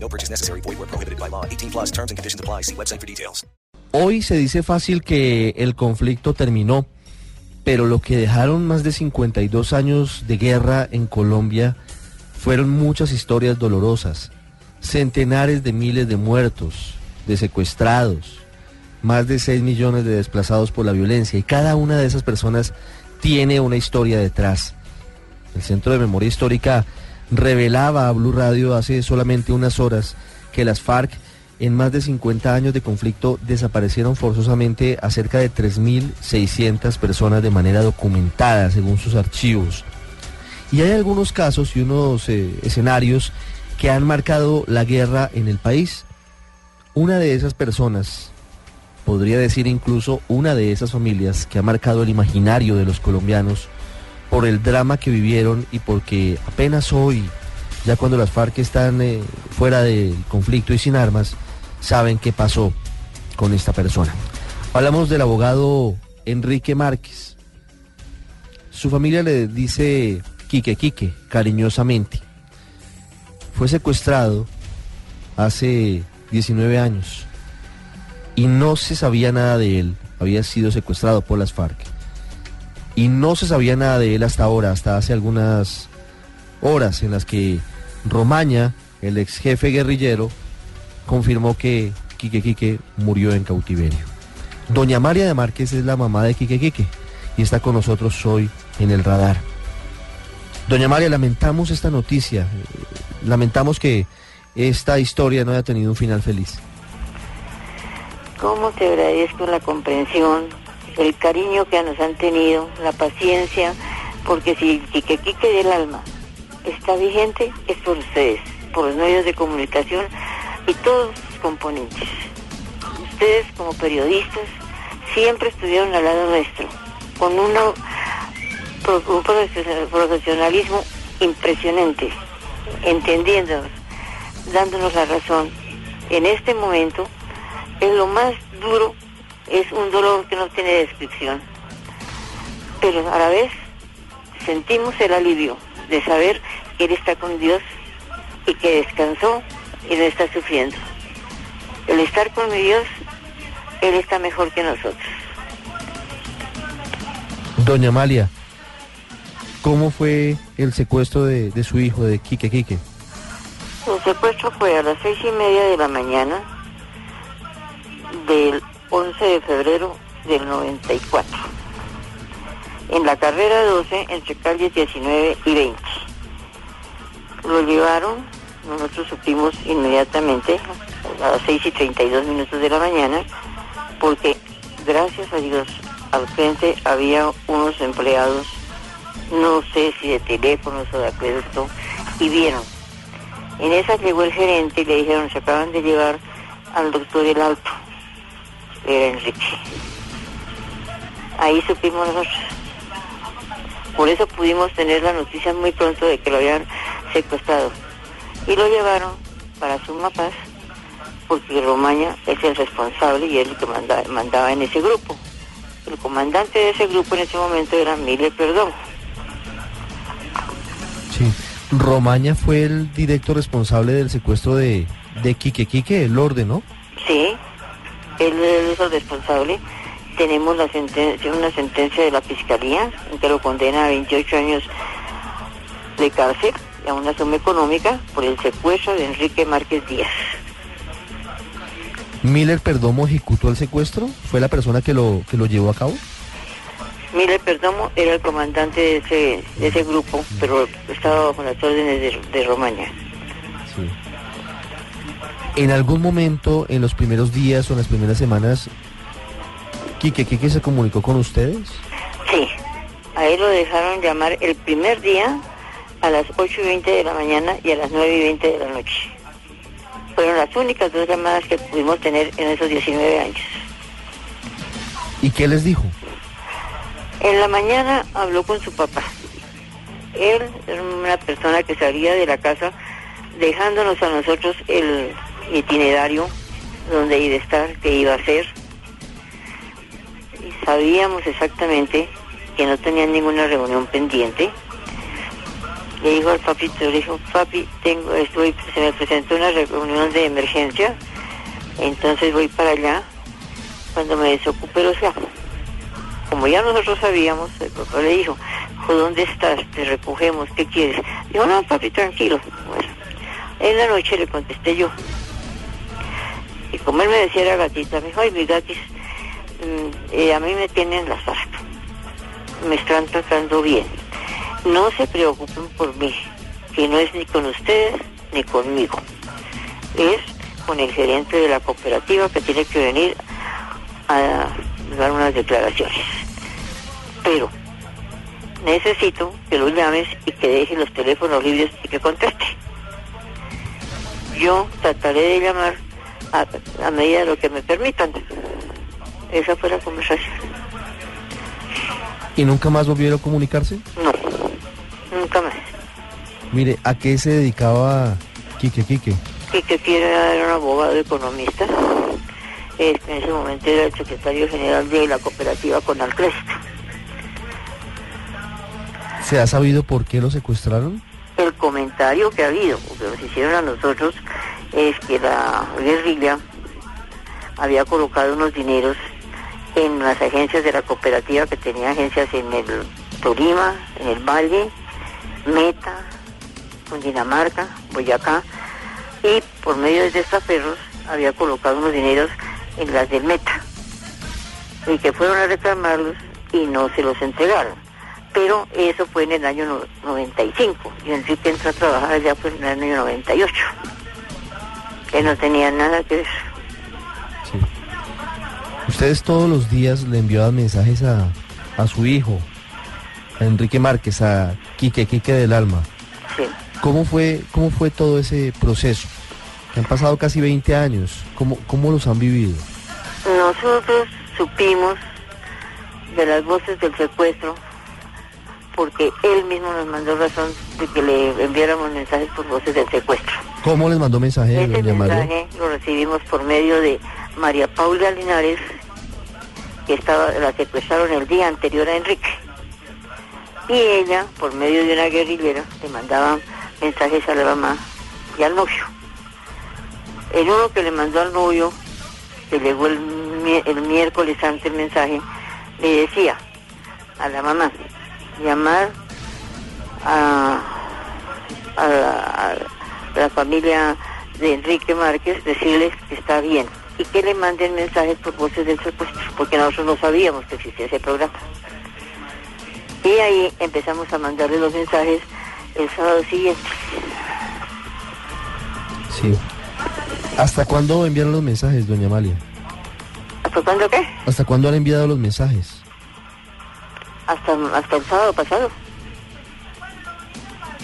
No purchase necessary. Void where prohibited by law. 18 plus terms and conditions apply. See website for details. Hoy se dice fácil que el conflicto terminó, pero lo que dejaron más de 52 años de guerra en Colombia fueron muchas historias dolorosas, centenares de miles de muertos, de secuestrados, más de 6 millones de desplazados por la violencia y cada una de esas personas tiene una historia detrás. El Centro de Memoria Histórica revelaba a Blue Radio hace solamente unas horas que las FARC en más de 50 años de conflicto desaparecieron forzosamente a cerca de 3.600 personas de manera documentada, según sus archivos. Y hay algunos casos y unos eh, escenarios que han marcado la guerra en el país. Una de esas personas, podría decir incluso una de esas familias que ha marcado el imaginario de los colombianos por el drama que vivieron y porque apenas hoy, ya cuando las FARC están eh, fuera del conflicto y sin armas, saben qué pasó con esta persona. Hablamos del abogado Enrique Márquez. Su familia le dice Quique Quique, cariñosamente. Fue secuestrado hace 19 años y no se sabía nada de él. Había sido secuestrado por las FARC. Y no se sabía nada de él hasta ahora, hasta hace algunas horas en las que Romaña, el ex jefe guerrillero, confirmó que Quique Quique murió en cautiverio. Doña María de Márquez es la mamá de Quique Quique y está con nosotros hoy en el radar. Doña María, lamentamos esta noticia, lamentamos que esta historia no haya tenido un final feliz. ¿Cómo te agradezco la comprensión, el cariño que nos han tenido, la paciencia? Porque si Quique Quique del alma está vigente, es por ustedes, por los medios de comunicación y todos sus componentes. Ustedes como periodistas siempre estuvieron al lado nuestro, con una, un profesionalismo impresionante, entendiéndonos, dándonos la razón. En este momento es lo más duro, es un dolor que no tiene descripción. Pero a la vez sentimos el alivio de saber que Él está con Dios y que descansó y no está sufriendo. El estar con mi Dios, Él está mejor que nosotros. Doña Amalia, ¿cómo fue el secuestro de, de su hijo, de Quique Quique? El secuestro fue a las seis y media de la mañana del 11 de febrero del 94. En la carrera 12, entre calles 19 y 20. Lo llevaron, nosotros supimos inmediatamente, a las 6 y 32 minutos de la mañana, porque gracias a Dios al frente había unos empleados, no sé si de teléfonos o de acueducto, y vieron. En esa llegó el gerente y le dijeron, se acaban de llevar al doctor El Alto, era Enrique. Ahí supimos nosotros. Por eso pudimos tener la noticia muy pronto de que lo habían secuestrado. Y lo llevaron para Suma Paz, porque Romaña es el responsable y es el que manda, mandaba en ese grupo. El comandante de ese grupo en ese momento era Miller Perdón. Sí. Romaña fue el directo responsable del secuestro de, de Quique Quique, el orden, ¿no? Él es el responsable. Tenemos la sentencia, una sentencia de la fiscalía que lo condena a 28 años de cárcel y a una suma económica por el secuestro de Enrique Márquez Díaz. ¿Miller Perdomo ejecutó el secuestro? ¿Fue la persona que lo, que lo llevó a cabo? Miller Perdomo era el comandante de ese, de ese grupo, pero estaba bajo las órdenes de, de Romaña. Sí. En algún momento, en los primeros días o en las primeras semanas, Quique Quique se comunicó con ustedes. Sí, a él lo dejaron llamar el primer día a las 8 y 20 de la mañana y a las 9 y 20 de la noche. Fueron las únicas dos llamadas que pudimos tener en esos 19 años. ¿Y qué les dijo? En la mañana habló con su papá. Él era una persona que salía de la casa dejándonos a nosotros el itinerario donde iba a estar, qué iba a hacer. Y sabíamos exactamente que no tenían ninguna reunión pendiente. Le dijo al papito, le dijo, papi, tengo, estoy, se me presentó una reunión de emergencia, entonces voy para allá. Cuando me desocupe los llamo. Como ya nosotros sabíamos, el papá le dijo, "Jo, ¿dónde estás? Te recogemos, ¿qué quieres? Dijo, no, papi, tranquilo. En la noche le contesté yo. Como él me decía era gatita, me dijo, ay, mi gatis, mm, a mí me tienen las harto. Me están tratando bien. No se preocupen por mí, que no es ni con ustedes ni conmigo. Es con el gerente de la cooperativa que tiene que venir a dar unas declaraciones. Pero necesito que lo llames y que deje los teléfonos libres y que conteste. Yo trataré de llamar a, a medida de lo que me permitan. Esa fue la conversación. ¿Y nunca más volvieron a comunicarse? No, nunca más. Mire, ¿a qué se dedicaba Quique Quique? Y que quiere era un abogado economista. Este, en ese momento era el secretario general de la cooperativa Conalcrédito. ¿Se ha sabido por qué lo secuestraron? El comentario que ha habido, que nos hicieron a nosotros, es que la guerrilla había colocado unos dineros en las agencias de la cooperativa que tenía agencias en el Tolima, en el Valle, Meta, Cundinamarca, Boyacá, y por medio de testaferros había colocado unos dineros en las del Meta, y que fueron a reclamarlos y no se los entregaron. Pero eso fue en el año no- 95, y Enrique entró a trabajar ya pues en el año 98, que no tenía nada que ver. Sí. Ustedes todos los días le enviaban mensajes a, a su hijo, a Enrique Márquez, a Quique Quique del Alma. Sí. ¿Cómo fue, cómo fue todo ese proceso? Han pasado casi 20 años. ¿Cómo, cómo los han vivido? Nosotros supimos de las voces del secuestro porque él mismo nos mandó razón de que le enviáramos mensajes por voces del secuestro. ¿Cómo les mandó mensaje, Ese mensaje lo recibimos por medio de María Paula Linares, que estaba la secuestraron el día anterior a Enrique. Y ella, por medio de una guerrillera, le mandaba mensajes a la mamá y al novio. El uno que le mandó al novio, que llegó el miércoles antes el mensaje, le decía a la mamá, llamar a, a la, a la familia de Enrique Márquez, decirles que está bien y que le manden mensajes por voces del secuestro, porque nosotros no sabíamos que existía ese programa. Y ahí empezamos a mandarle los mensajes el sábado siguiente. Sí. ¿Hasta cuándo enviaron los mensajes, doña Amalia? ¿Hasta cuándo qué? ¿Hasta cuándo han enviado los mensajes? Hasta, hasta el sábado pasado.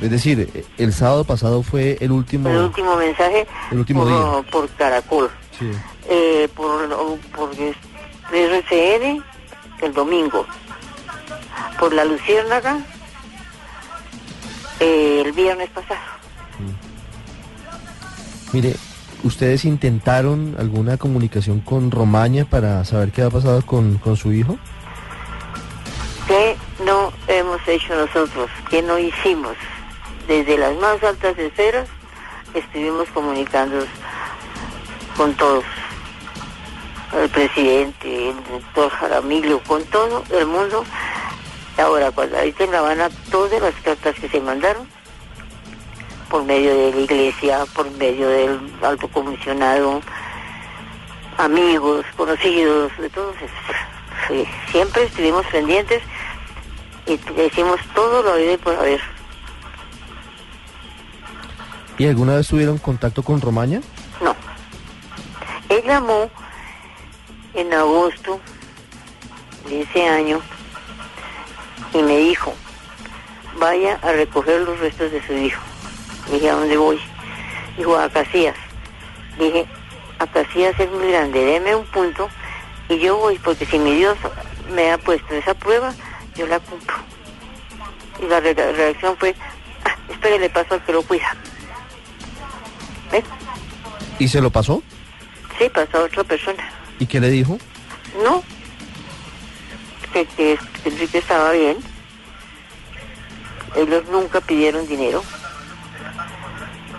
Es decir, el sábado pasado fue el último... El último mensaje El último por, día. por Caracol. Sí. eh, por, por RCN el domingo, por la Luciérnaga eh, el viernes pasado. Mire, ¿ustedes intentaron alguna comunicación con Romaña para saber qué ha pasado con, con su hijo? ¿Qué no hemos hecho nosotros? ¿Qué no hicimos? Desde las más altas esferas estuvimos comunicándonos con todos. El presidente, el doctor Jaramillo, con todo el mundo. Ahora, cuando ahorita en La Habana, todas las cartas que se mandaron, por medio de la iglesia, por medio del alto comisionado, amigos, conocidos, de todos, siempre estuvimos pendientes y hicimos todo lo habido y por haber. ¿Y alguna vez tuvieron contacto con Romaña? No. Él llamó en agosto de ese año y me dijo, vaya a recoger los restos de su hijo. Le dije, ¿a dónde voy? Dijo, a Casillas. dije, a ser muy grande, deme un punto y yo voy, porque si mi Dios me ha puesto esa prueba, yo la cumplo. Y la re- reacción fue, ah, espere, le paso al que lo cuida. ¿Ves? ¿Y se lo pasó? Sí, pasó a otra persona. ¿Y qué le dijo? No, que, que Enrique estaba bien. Ellos nunca pidieron dinero.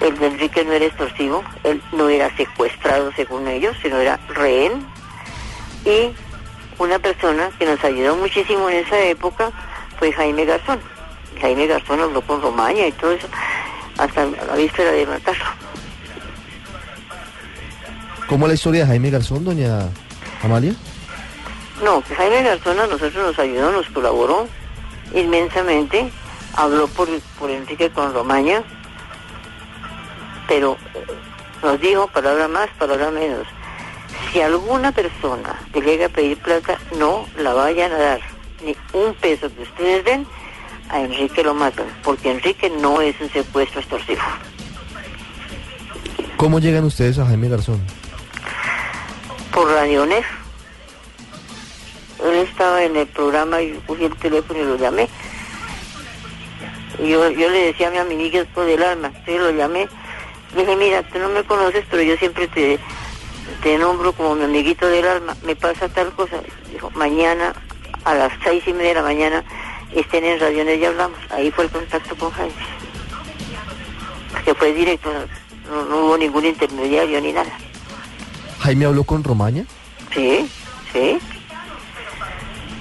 El de Enrique no era extorsivo, él no era secuestrado según ellos, sino era rehén. Y una persona que nos ayudó muchísimo en esa época fue Jaime Garzón. Jaime Garzón habló con Romaña y todo eso, hasta la víspera de matarlo. ¿Cómo es la historia de Jaime Garzón, doña Amalia? No, Jaime Garzón a nosotros nos ayudó, nos colaboró inmensamente, habló por, por Enrique con Romaña, pero nos dijo, palabra más, palabra menos, si alguna persona te llega a pedir plata, no la vayan a dar, ni un peso que ustedes den, a Enrique lo matan, porque Enrique no es un secuestro extorsivo. ¿Cómo llegan ustedes a Jaime Garzón? por Radionet. Él estaba en el programa y yo cogí el teléfono y lo llamé. Y yo, yo le decía a mi amiguito del alma, entonces lo llamé. Le dije, mira, tú no me conoces, pero yo siempre te, te nombro como mi amiguito del alma. Me pasa tal cosa. Dijo, mañana a las seis y media de la mañana estén en Radionet y hablamos. Ahí fue el contacto con Jaime. Que fue directo, no, no hubo ningún intermediario ni nada. ¿Jaime habló con Romaña? Sí, sí.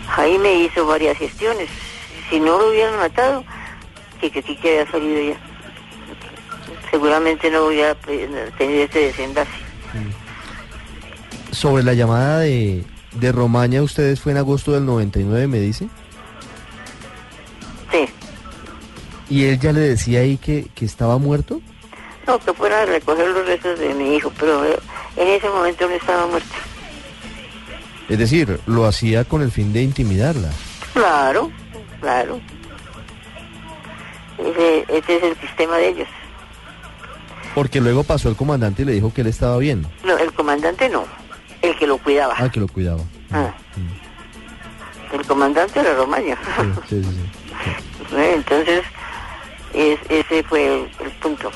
Jaime hizo varias gestiones. Si no lo hubieran matado, que que Quique había salido ya. Seguramente no hubiera tenido ese desenlace. Sobre la llamada de, de Romaña, ustedes fue en agosto del 99, me dice. Sí. ¿Y él ya le decía ahí que, que estaba muerto? No, que fuera a recoger los restos de mi hijo, pero eh, en ese momento no estaba muerto. Es decir, lo hacía con el fin de intimidarla. Claro, claro. Ese, ese es el sistema de ellos. Porque luego pasó el comandante y le dijo que él estaba bien. No, el comandante no, el que lo cuidaba. Ah, que lo cuidaba. Ah. El comandante era Romaña. Sí, sí, sí, sí. ¿Eh? Entonces, es- ese fue el, el punto.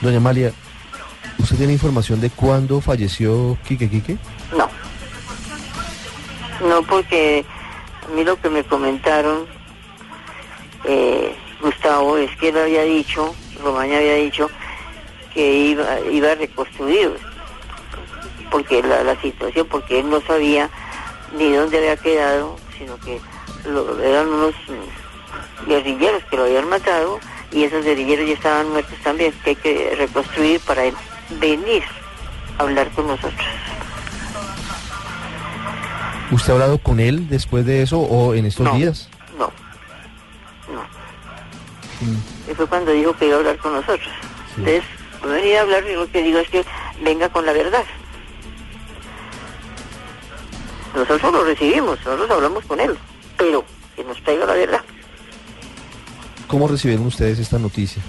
Doña Amalia, ¿usted tiene información de cuándo falleció Quique Quique? No. No, porque a mí lo que me comentaron, eh, Gustavo, es que él había dicho, Romaña había dicho, que iba, iba a reconstruir, porque la, la situación, porque él no sabía ni dónde había quedado, sino que lo- eran unos guerrilleros que lo habían matado y esos guerrilleros ya estaban muertos también, que hay que reconstruir para él venir a hablar con nosotros. ¿Usted ha hablado con él después de eso o en estos No. días? No, no. Y fue cuando dijo que iba a hablar con nosotros. Sí. Entonces, venía a hablar, y lo que digo es que venga con la verdad. Nosotros lo recibimos, nosotros hablamos con él, pero que nos traiga la verdad. ¿Cómo recibieron ustedes esta noticia?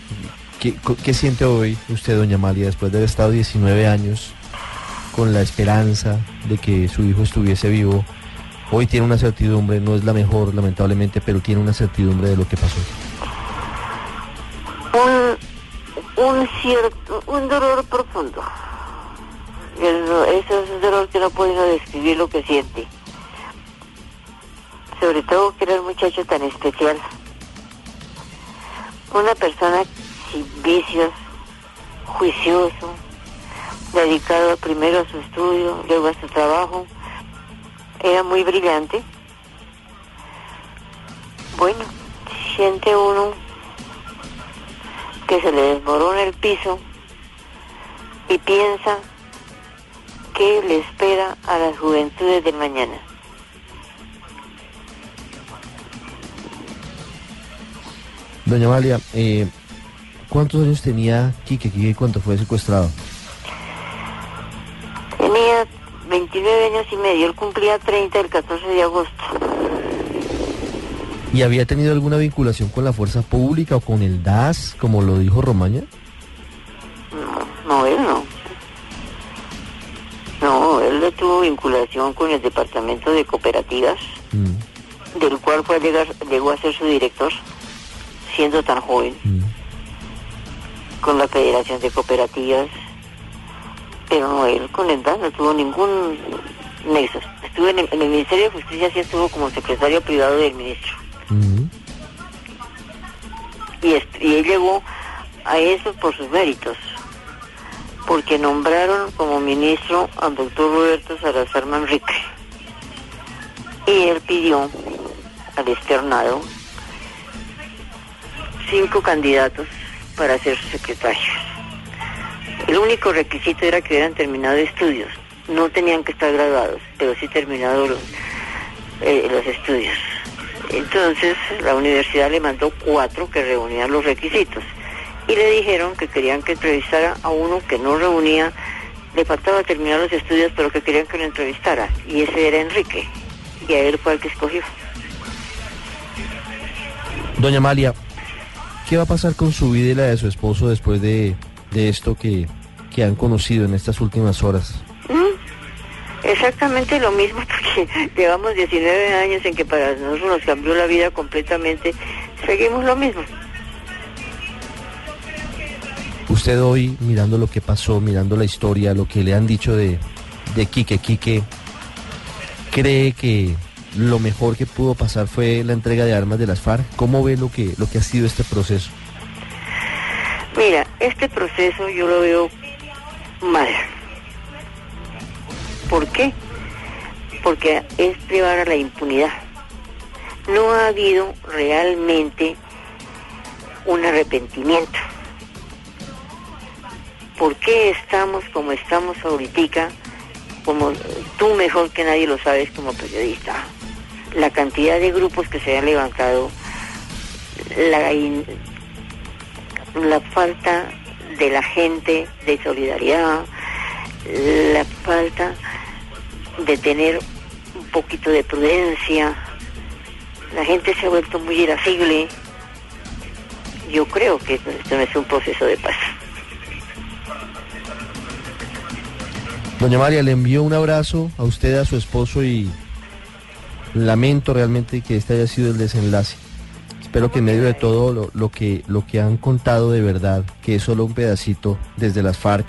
¿Qué, qué siente hoy usted, doña Amalia, después de haber estado 19 años con la esperanza de que su hijo estuviese vivo? Hoy tiene una certidumbre, no es la mejor, lamentablemente, pero tiene una certidumbre de lo que pasó. Un, un cierto, un dolor profundo. Ese es un dolor que no puede describir lo que siente. Sobre todo que era un muchacho tan especial. Una persona sin vicios, juicioso, dedicado primero a su estudio, luego a su trabajo. Era muy brillante. Bueno, siente uno que se le desmorona el piso y piensa qué le espera a las juventudes del mañana. Doña Amalia, eh, ¿cuántos años tenía Quique Quique cuando fue secuestrado? Tenía 29 años y medio, él cumplía 30 el 14 de agosto. ¿Y había tenido alguna vinculación con la fuerza pública o con el DAS, como lo dijo Romaña? Vinculación con el departamento de cooperativas, Mm, del cual fue a llegar, llegó a ser su director, siendo tan joven, mm. con la Federación de Cooperativas, pero no, él con el DAS no tuvo ningún nexo. Estuvo en el, en el Ministerio de Justicia, sí estuvo como secretario privado del ministro. Mm. y él llegó a eso por sus méritos, porque nombraron como ministro al doctor Roberto Salazar Manrique. Y él pidió al externado cinco candidatos para ser su secretario. El único requisito era que hubieran terminado estudios. No tenían que estar graduados, pero sí terminado los, eh, los estudios. Entonces la universidad le mandó cuatro que reunían los requisitos y le dijeron que querían que entrevistara a uno que no reunía, le faltaba terminar los estudios pero que querían que lo entrevistara y ese era Enrique y a él fue el que escogió. Doña Amalia, ¿qué va a pasar con su vida y la de su esposo después de, de esto que, que han conocido en estas últimas horas? ¿Mm? Exactamente lo mismo porque llevamos 19 años en que para nosotros nos cambió la vida completamente, seguimos lo mismo. Usted hoy, mirando lo que pasó, mirando la historia, lo que le han dicho de, de Quique Quique, ¿cree que lo mejor que pudo pasar fue la entrega de armas de las FARC? ¿Cómo ve lo que, lo que ha sido este proceso? Mira, este proceso yo lo veo mal. ¿Por qué? Porque es privar a la impunidad. No ha habido realmente un arrepentimiento. ¿Por qué estamos como estamos ahorita? Como tú mejor que nadie lo sabes como periodista. La cantidad de grupos que se han levantado, la falta de la gente de solidaridad, la falta de tener un poquito de prudencia. La gente se ha vuelto muy irascible. Yo creo que esto esto no es un proceso de paz. Doña María, le envío un abrazo a usted, a su esposo y lamento realmente que este haya sido el desenlace. Espero que en medio de todo lo, lo que, lo que han contado de verdad, que es solo un pedacito desde las FARC,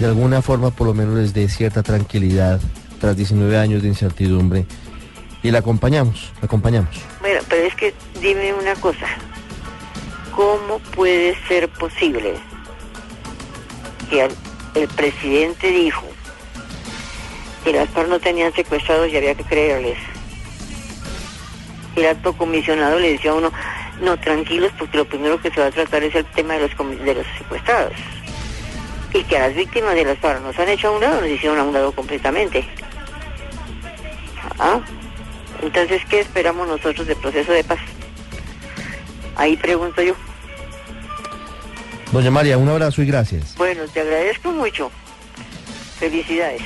de alguna forma por lo menos les dé cierta tranquilidad tras 19 años de incertidumbre. Y la acompañamos, la acompañamos. Bueno, pero es que dime una cosa. ¿Cómo puede ser posible que al- el presidente dijo que las FARC no tenían secuestrados y había que creerles? El alto comisionado le decía a uno, no, tranquilos, porque lo primero que se va a tratar es el tema de los, de los secuestrados. Y que a las víctimas de las FARC nos han hecho a un lado, nos hicieron a un lado completamente. ¿Ah? Entonces, ¿qué esperamos nosotros del proceso de paz? Ahí pregunto yo. Doña María, un abrazo y gracias. Bueno, te agradezco mucho. Felicidades.